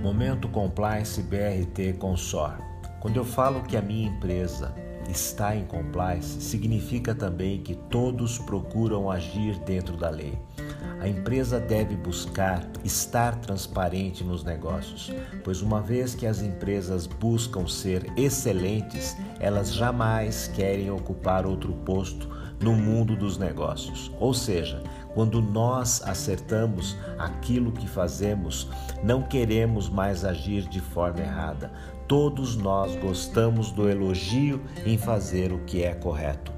Momento Compliance BRT Consor. Quando eu falo que a minha empresa está em compliance, significa também que todos procuram agir dentro da lei. A empresa deve buscar estar transparente nos negócios, pois uma vez que as empresas buscam ser excelentes, elas jamais querem ocupar outro posto no mundo dos negócios. Ou seja, quando nós acertamos aquilo que fazemos, não queremos mais agir de forma errada. Todos nós gostamos do elogio em fazer o que é correto.